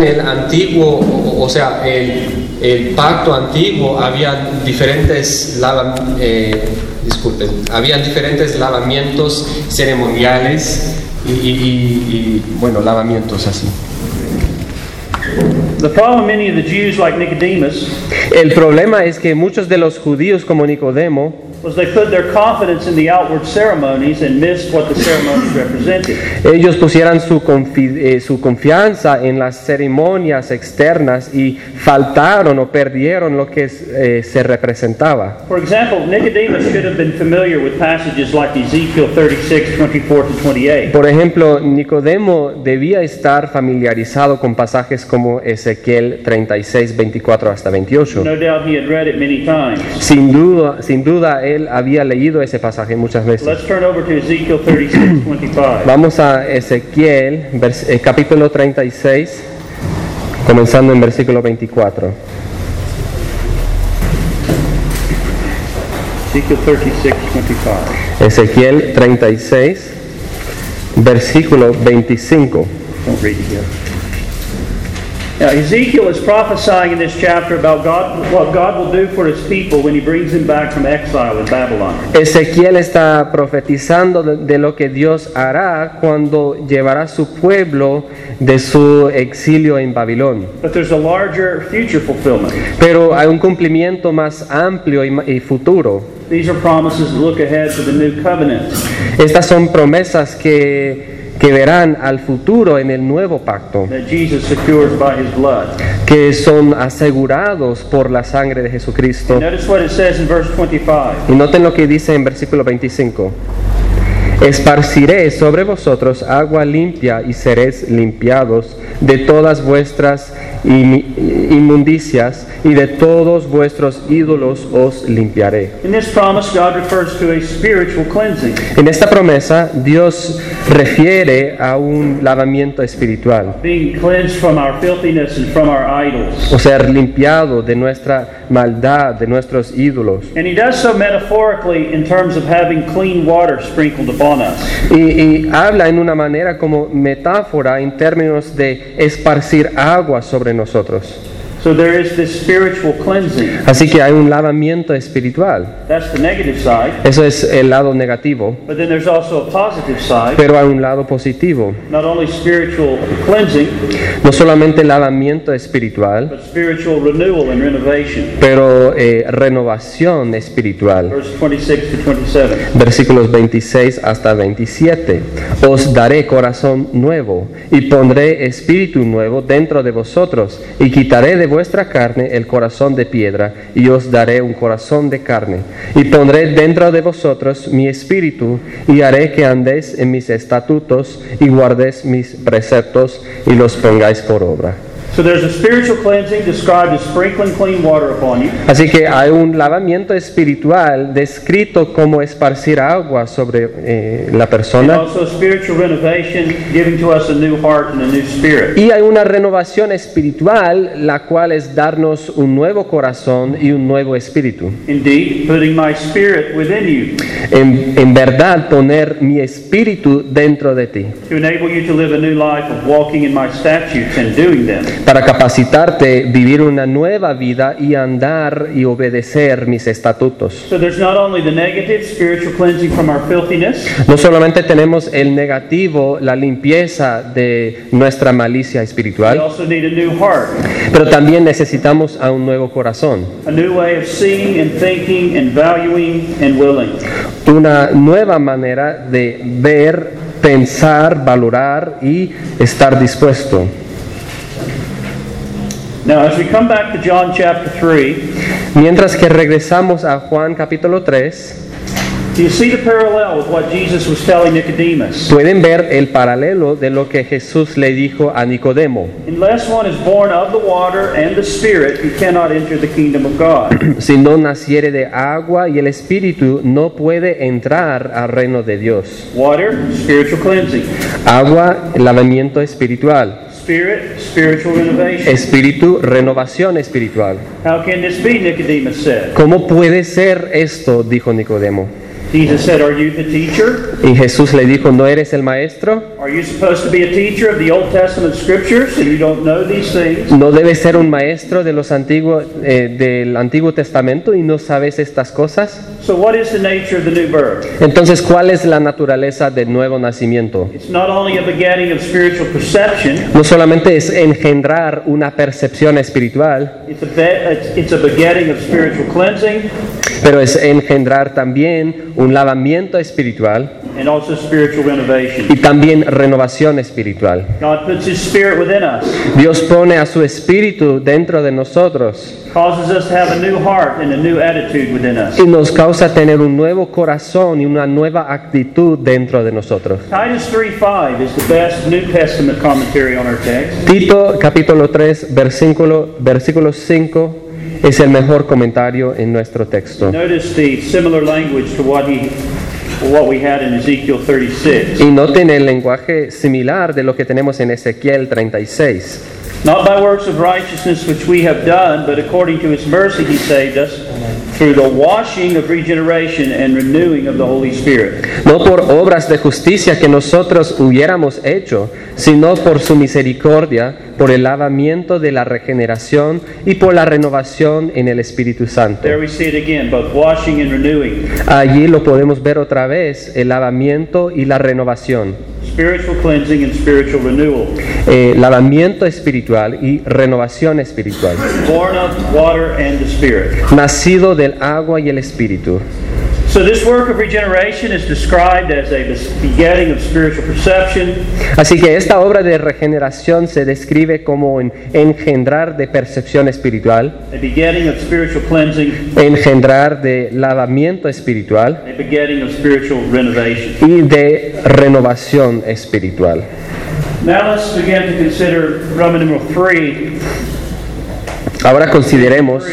En el antiguo, o, sea, el, el pacto antiguo, había diferentes lava- eh, disculpen, habían diferentes lavamientos ceremoniales y, y- y- y, bueno, lavamientos así. The problem many of the Jews, like Nicodemus, El problema es que muchos de los judíos como Nicodemo, was they put their confidence in the outward ceremonies and missed what the ceremonies represented. ellos pusieran su, confi- eh, su confianza en las ceremonias externas y faltaron o perdieron lo que eh, se representaba. For example, Nicodemus should have been familiar with passages like Ezekiel 36, 24 to 28. Por ejemplo, Nicodemo debía estar familiarizado con pasajes como Ezequiel 36, 24 hasta 28. No doubt he had read it many times. Sin duda, sin duda, él había leído ese pasaje muchas veces. Let's turn over to Ezekiel 36, 25. Vamos a Ezequiel, eh, capítulo 36, comenzando en versículo 24. Ezekiel 36, 25. Ezequiel 36, versículo 25. Don't read it yet. Now, Ezekiel is prophesying in this chapter about God, what God will do for his people when he brings them back from exile in Babylon. Ezequiel está profetizando de, de lo que Dios hará cuando llevará su pueblo de su exilio en Babilón. But there's a larger future fulfillment. Pero hay un cumplimiento más amplio y, y futuro. These are promises that look ahead to the new covenant. Estas son promesas que, que verán al futuro en el nuevo pacto, que son asegurados por la sangre de Jesucristo. Notice what it says in verse 25. Y noten lo que dice en versículo 25. Esparciré sobre vosotros agua limpia y seréis limpiados de todas vuestras inmundicias y de todos vuestros ídolos os limpiaré. In this promise, God refers to a spiritual cleansing. En esta promesa Dios refiere a un lavamiento espiritual, Being cleansed from our filthiness and from our idols. o ser limpiado de nuestra maldad, de nuestros ídolos. And he does so metaphorically in terms of having clean water sprinkled upon us. Y, y habla en una manera como metáfora en términos de esparcir agua sobre nosotros. So there is this spiritual cleansing. Así que hay un lavamiento espiritual. That's the negative side. Eso es el lado negativo. But then there's also a positive side. Pero hay un lado positivo. Not only spiritual cleansing, No solamente lavamiento espiritual, but spiritual renewal and renovation. pero eh, renovación espiritual. Verse 26 to 27. Versículos 26 hasta 27. Os daré corazón nuevo y pondré espíritu nuevo dentro de vosotros y quitaré de vuestra carne el corazón de piedra y os daré un corazón de carne y pondré dentro de vosotros mi espíritu y haré que andéis en mis estatutos y guardéis mis preceptos y los pongáis por obra. So there's a spiritual cleansing described as sprinkling clean water upon you. Así que hay un lavamiento espiritual descrito como esparcir agua sobre eh, la And persona. also spiritual renovation, giving to us a new heart and a new spirit. Y hay una renovación espiritual, la cual es darnos un nuevo corazón y un nuevo espíritu. Indeed, putting my spirit within you En, en verdad, poner mi espíritu dentro de ti, to enable you to live a new life of walking in my statutes and doing them. Para capacitarte, vivir una nueva vida y andar y obedecer mis estatutos. So negative No solamente tenemos el negativo, la limpieza de nuestra malicia we espiritual, also need a new heart, pero también necesitamos a un nuevo corazón, a new way of seeing and thinking and valuing and willing. una nueva manera de ver, pensar, valorar y estar dispuesto. Now, as we come back to John chapter 3, Mientras que regresamos a Juan capítulo 3, do you see the parallel with what Jesus was telling Nicodemus? pueden ver el paralelo de lo que Jesús le dijo a Nicodemo. Unless one is born of the water and the Spirit, he cannot enter the kingdom of God. Si no naciere de agua y el Espíritu, no puede entrar al reino de Dios. Water, spiritual cleansing. Agua, lavamiento espiritual. Spirit, spiritual renovation. Espíritu, renovación espiritual. How can this be, Nicodemus said? ¿Cómo puede ser esto? dijo Nicodemo. Jesus said, Are you the teacher? Y Jesús le dijo, ¿no eres el maestro? Are you supposed to be a teacher of the Old Testament scriptures and you don't know these things? ¿No debes ser un maestro de los antiguos, eh, del Antiguo Testamento y no sabes estas cosas? So, what is the nature of the new birth? Entonces, ¿cuál es la naturaleza del nuevo nacimiento? It's not only a begetting of spiritual perception, No solamente es engendrar una percepción espiritual, it's a, be- it's- it's a begetting of spiritual cleansing pero es engendrar también un lavamiento espiritual and also spiritual renovation. y también renovación espiritual. God puts His Spirit within us, Dios pone a su espíritu dentro de nosotros causes us to have a new heart and a new attitude within us. y nos causa tener un nuevo corazón y una nueva actitud dentro de nosotros. Titus 3:5 is the best New Testament commentary on our text. Tito capítulo 3 versículo, versículo 5 es el mejor comentario en nuestro texto. Notice the similar language to what he, what we had in Ezekiel 36. Y noten el lenguaje similar de lo que tenemos en Ezequiel 36. Not by works of righteousness which we have done, but according to his mercy he saved us through the washing of regeneration and renewing of the Holy Spirit. No por obras de justicia que nosotros hubiéramos hecho, sino por su misericordia, por el lavamiento de la regeneración y por la renovación en el Espíritu Santo. There we see it again, both washing and renewing. Allí lo podemos ver otra vez, el lavamiento y la renovación. Spiritual cleansing and spiritual renewal. Eh, lavamiento espiritual y renovación espiritual. Born of water and the Spirit. Nacido del agua y el Espíritu. So this work of regeneration is described as a begetting of spiritual perception, Así que esta obra de regeneración se describe como en engendrar de percepción espiritual, a begetting of spiritual cleansing, engendrar de lavamiento espiritual a begetting of spiritual renovation. y de renovación espiritual. Now let's begin to consider Roman numeral 3 Ahora consideremos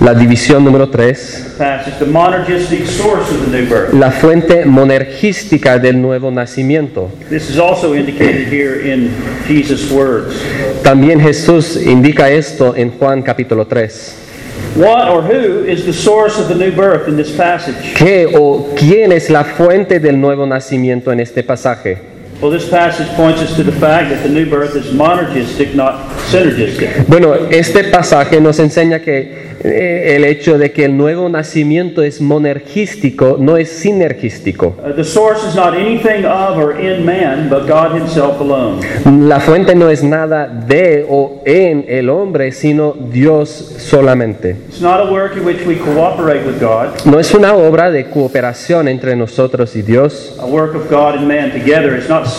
la división número 3, passage, the monergistic source of the new birth. la fuente monergística del nuevo nacimiento. This is also indicated here in Jesus' words. También Jesús indica esto en Juan capítulo 3. What or who is the source of the new birth in this passage? ¿Qué o quién es la fuente del nuevo nacimiento en este pasaje? Well, this passage points us to the fact that the new birth is monergistic, not synergistic. Bueno, este pasaje nos enseña que eh, el hecho de que el nuevo nacimiento es monergístico, no es sinergístico. The source is not anything of or in man, but God Himself alone. La fuente no es nada de o en el hombre, sino Dios solamente. It's not a work in which we cooperate with God. No es una obra de cooperación entre nosotros y Dios, A work of God and man together. It's not.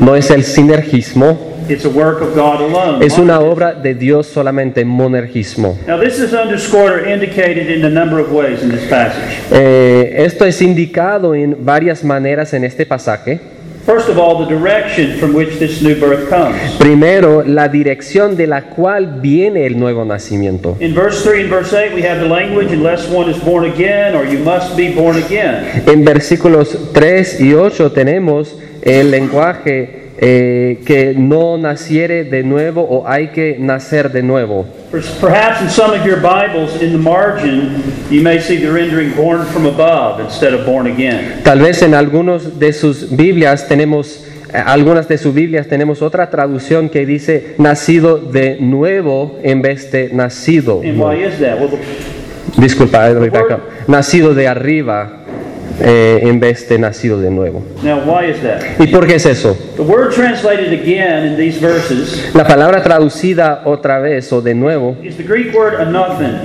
No es el sinergismo, It's a work of God alone. es una obra de Dios solamente, monergismo. Now, this is underscored or indicated in a number of ways in this passage. Esto es indicado en varias maneras en este pasaje. First of all, the direction from which this new birth comes. Primero, la dirección de la cual viene el nuevo nacimiento. In verse 3 and verse 8, we have the language, unless one is born again, or you must be born again. En versículos 3 y 8 tenemos el lenguaje eh, que no naciere de nuevo o hay que nacer de nuevo. Per- Perhaps in some of your Bibles, in the margin, you may see the rendering born from above instead of born again. Tal vez en algunos de sus Biblias tenemos, eh, algunas de sus Biblias tenemos otra traducción que dice nacido de nuevo en vez de nacido. And why is that? Well, the, Disculpa, eh. Nacido de arriba eh, en vez de nacido de nuevo. now, why is that? ¿Y por qué es eso? The word translated again in these verses La palabra traducida otra vez o de nuevo, is the Greek word anothen,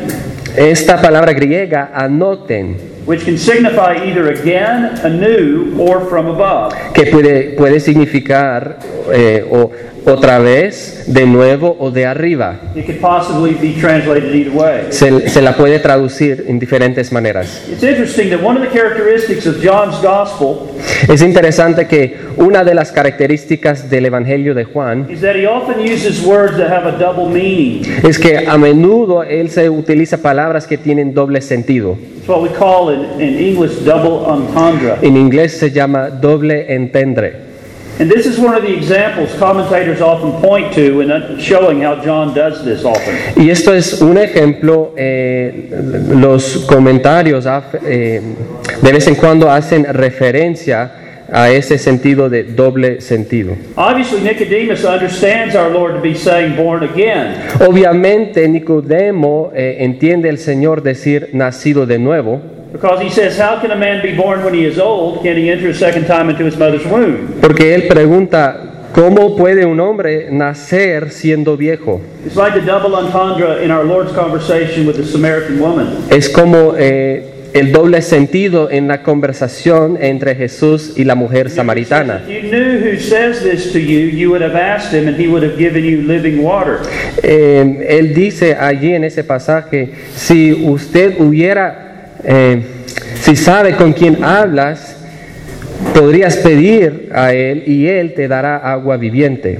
esta palabra griega, anoten, which can signify either again, anew, or from above. que puede, puede significar eh, o, otra vez, de nuevo o de arriba. It could possibly be translated either way. Se, se la puede traducir en diferentes maneras. It's interesting that one of the characteristics of John's gospel Es interesante que una de las características del Evangelio de Juan is that he often uses words that have a double meaning. es que a menudo él se utiliza palabras que tienen doble sentido. It's what we call in, in English double entendre. En inglés se llama doble entendre. And this is one of the examples commentators often point to in showing how John does this often. Y esto es un ejemplo, eh, los comentarios haf- eh, de vez en cuando hacen referencia a ese sentido de doble sentido. Obviously, Nicodemus understands our Lord to be saying born again. Obviamente Nicodemo eh, entiende el Señor decir nacido de nuevo, Because he says, How can a man be born when he is old? Can he enter a second time into his mother's womb? porque él pregunta, ¿cómo puede un hombre nacer siendo viejo? It's like the double entendre in our Lord's conversation with the Samaritan woman. Es como eh, el doble sentido en la conversación entre Jesús y la mujer samaritana. If you knew who says this to you, you would have asked him and he would have given you living water. Eh, él dice allí en ese pasaje, si usted hubiera, eh, si sabe con quién hablas, podrías pedir a él y él te dará agua viviente.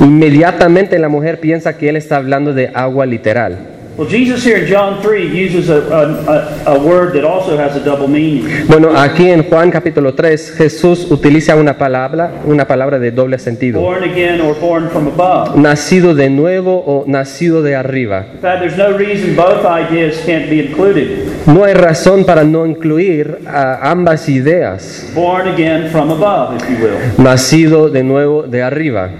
Inmediatamente la mujer piensa que él está hablando de agua literal. Well, Jesus here in John 3 uses a, a, a, a word that also has a double meaning. Bueno, aquí en Juan capítulo 3 Jesús utiliza una palabra, una palabra de doble sentido. Born again or born from above. Nacido de nuevo o nacido de arriba. In fact, there's no reason both ideas can't be included. No hay razón para no incluir a ambas ideas. Born again from above, if you will. Nacido de nuevo de arriba.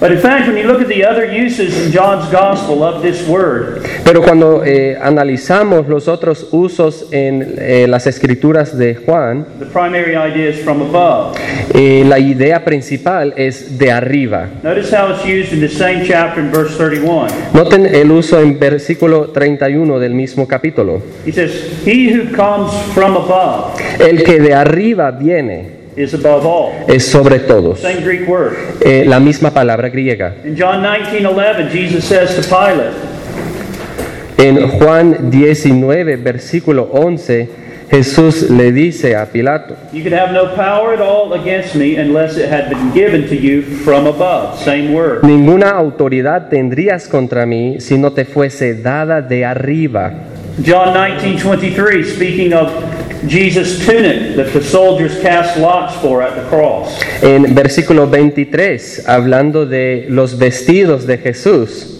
But in fact, when you look at the other uses in John's gospel of this word, Pero cuando eh, analizamos los otros usos en eh, las escrituras de Juan, the primary idea is from above. eh, la idea principal es de arriba. Notice how it's used in the same chapter in verse 31. Noten el uso en versículo 31 del mismo capítulo. He says, He who comes from above El que de arriba viene is above all. es sobre todos. Same Greek word. Eh, la misma palabra griega. In John 19 11, Jesus says to Pilate, En Juan 19, versículo 11, Jesús le dice a Pilato, You could have no power at all against me unless it had been given to you from above. Same word. ninguna autoridad tendrías contra mí si no te fuese dada de arriba. John 19 23, speaking of Jesus' tunic that the soldiers cast lots for at the cross. En versículo 23, hablando de los vestidos de Jesús,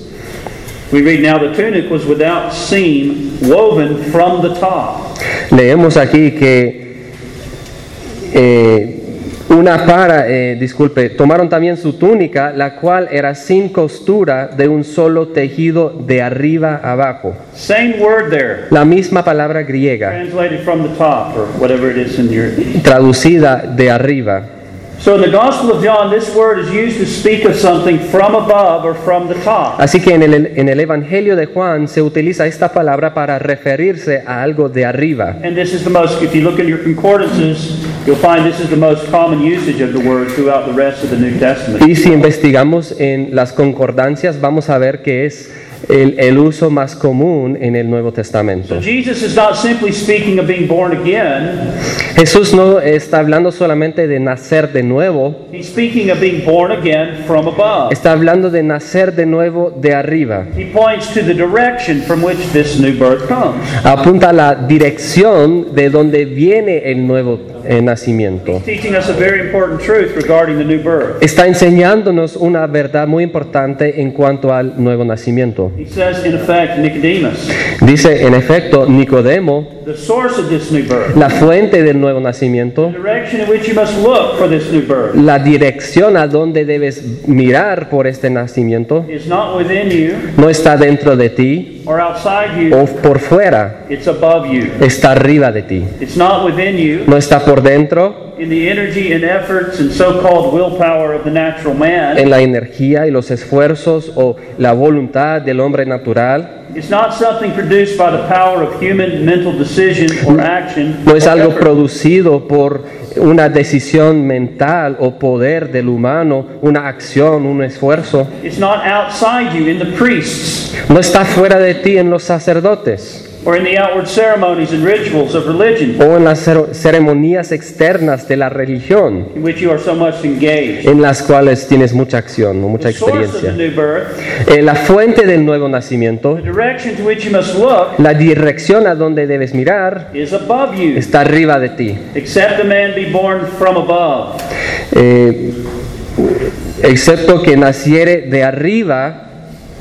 We read, Now the tunic was without seam, woven from the top. leemos aquí que eh, una para, eh, disculpe, tomaron también su túnica, la cual era sin costura de un solo tejido de arriba abajo. Same word there, La misma palabra griega, translated from the top, or whatever it is in your. traducida de arriba. So in the Gospel of John, this word is used to speak of something from above or from the top. Así que en el, en el Evangelio de Juan se utiliza esta palabra para referirse a algo de arriba. And this is the most, if you look in your concordances, you'll find this is the most common usage of the word throughout the rest of the New Testament. Y si investigamos en las concordancias, vamos a ver que es el, el uso más común en el Nuevo So Testamento. Jesus is not simply speaking of being born again, Jesús no está hablando solamente de nacer de nuevo, he's speaking of being born again from above. está hablando de nacer de nuevo de arriba. He points to the direction from which this new birth comes. Apunta a la dirección de donde viene el nuevo nacimiento. Está enseñándonos una verdad muy importante en cuanto al nuevo nacimiento. He says, in effect, Nicodemus, Dice en efecto Nicodemo, the source of this new birth, la fuente del nuevo nacimiento, la dirección a donde debes mirar por este nacimiento, no está dentro de ti or outside you, o por fuera, it's above you. está arriba de ti. It's not within you No está por dentro, in the energy and efforts and so called willpower of the natural man. en la energía y los esfuerzos o la voluntad del hombre natural. It's not something produced by the power of human mental decision or action. No es algo producido por una decisión mental o poder del humano, una acción, un esfuerzo. It's not outside you in the priests. No está fuera de ti en los sacerdotes. Or in the outward ceremonies and rituals of religion o en las ceremonias externas de la religión in which you are so much engaged. en las cuales tienes mucha acción o mucha The source of the experiencia. new birth, Eh, la fuente del nuevo nacimiento, the direction to which you must look, la dirección a donde debes mirar, is above you. está arriba de ti. Except a man be born from above. Eh, excepto que naciere de arriba,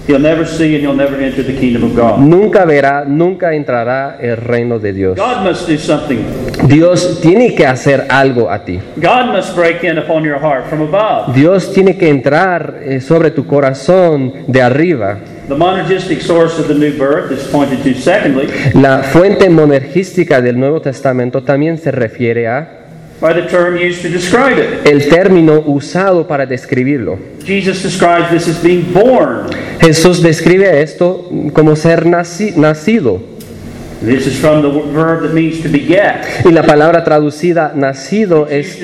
He'll never see and he'll never enter the kingdom of God. nunca verá, nunca entrará el reino de Dios. God must do something. Dios tiene que hacer algo a ti. God must break in upon your heart from above. Dios tiene que entrar eh, sobre tu corazón de arriba. The monergistic source of the new birth is pointed to secondly La fuente monergística del Nuevo Testamento también se refiere a by the term used to describe it. el término usado para describirlo. Jesus describes this as being born. Jesús describe esto como ser naci- nacido. This is from the verb that means to beget. Y la palabra traducida nacido es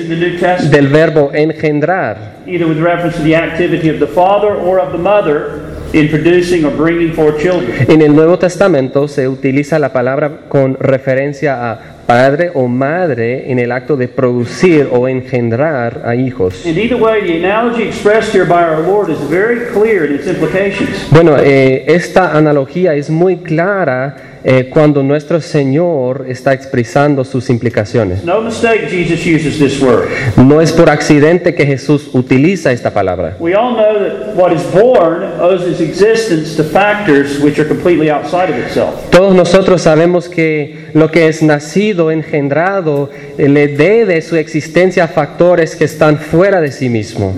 del verbo engendrar. either with reference to the activity of the father or of the mother in producing or bringing forth children. En el Nuevo Testamento se utiliza la palabra con referencia a padre o madre en el acto de producir o engendrar a hijos. And either way, the analogy expressed here by our Lord is very clear in its implications. Bueno, eh, esta analogía es muy clara eh, cuando nuestro Señor está expresando sus implicaciones. No mistake, Jesus uses this word. No es por accidente que Jesús utiliza esta palabra. We all know that what is born owes its existence to factors which are completely outside of itself. Todos nosotros sabemos que lo que es nacido, engendrado, eh, le debe su existencia a factores que están fuera de sí mismo.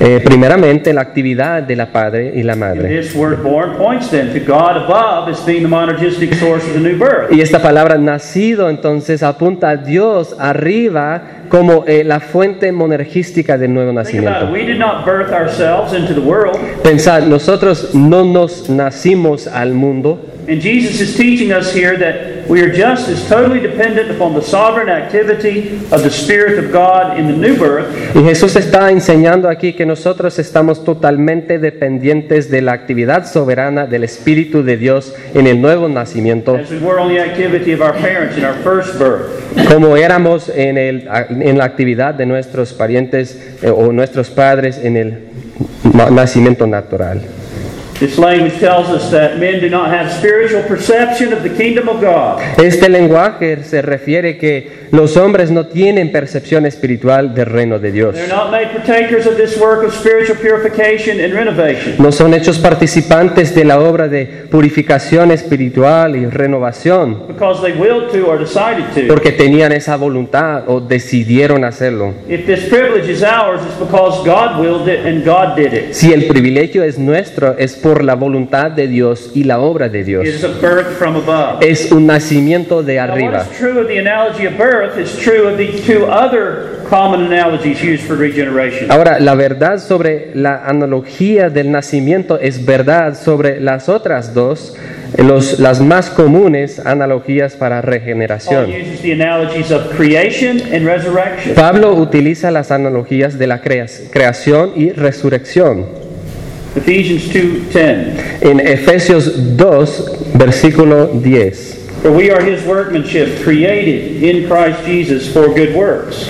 Eh, primeramente, la actividad de la padre y la madre. this word born points then to God above as being the monergistic source of the new birth. Y esta palabra nacido entonces apunta a Dios arriba como eh, la fuente monergística del nuevo nacimiento. We did not birth ourselves into the world, Pensad, nosotros no nos nacimos al mundo and Jesus is teaching us here that we are just as totally dependent upon the sovereign activity of the Spirit of God in the new birth y Jesús está enseñando aquí que nosotros estamos totalmente dependientes de la actividad soberana del Espíritu de Dios en el nuevo nacimiento, as we were on the activity of our parents in our first birth. como éramos en, el, en la actividad de nuestros parientes eh, o nuestros padres en el nacimiento natural. This language tells us that men do not have spiritual perception of the kingdom of God. Este lenguaje se refiere que los hombres no tienen percepción espiritual del reino de Dios. They're not made partakers of this work of spiritual purification and renovation. No son hechos participantes de la obra de purificación espiritual y renovación because they willed to or decided to. porque tenían esa voluntad o decidieron hacerlo. If this privilege is ours, it's because God willed it and God did it. Si el privilegio es nuestro, es por la voluntad de Dios y la obra de It Dios. is a birth from above. Es un nacimiento de arriba. Ahora, la verdad sobre la analogía del nacimiento es verdad sobre las otras dos, los, las más comunes analogías para regeneración. uses the analogies of creation and resurrection. Pablo utiliza las analogías de la crea- creación y resurrección. Ephesians 2:10. En Efesios 2, versículo 10. For we are his workmanship, created in Christ Jesus for good works.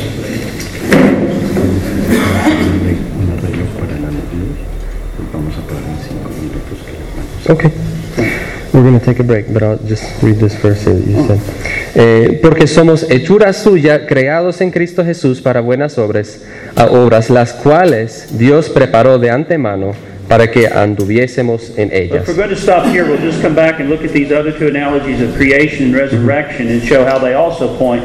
Okay. We're going to take a break, but I'll just read this verse that you said. Eh, porque somos hechura suya, creados en Cristo Jesús para buenas obras, a obras las cuales Dios preparó de antemano para que anduviésemos en ellas. if we're going to stop here, we'll just come back and look at these other two analogies of creation and resurrection and show how they also point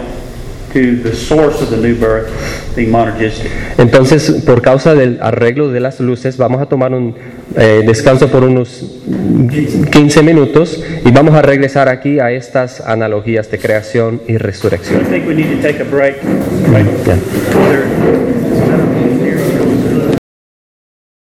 to the source of the new birth, being monergistic. Entonces, por causa del arreglo de las luces, vamos a tomar un eh, descanso por unos 15 minutos y vamos a regresar aquí a estas analogías de creación y resurrección.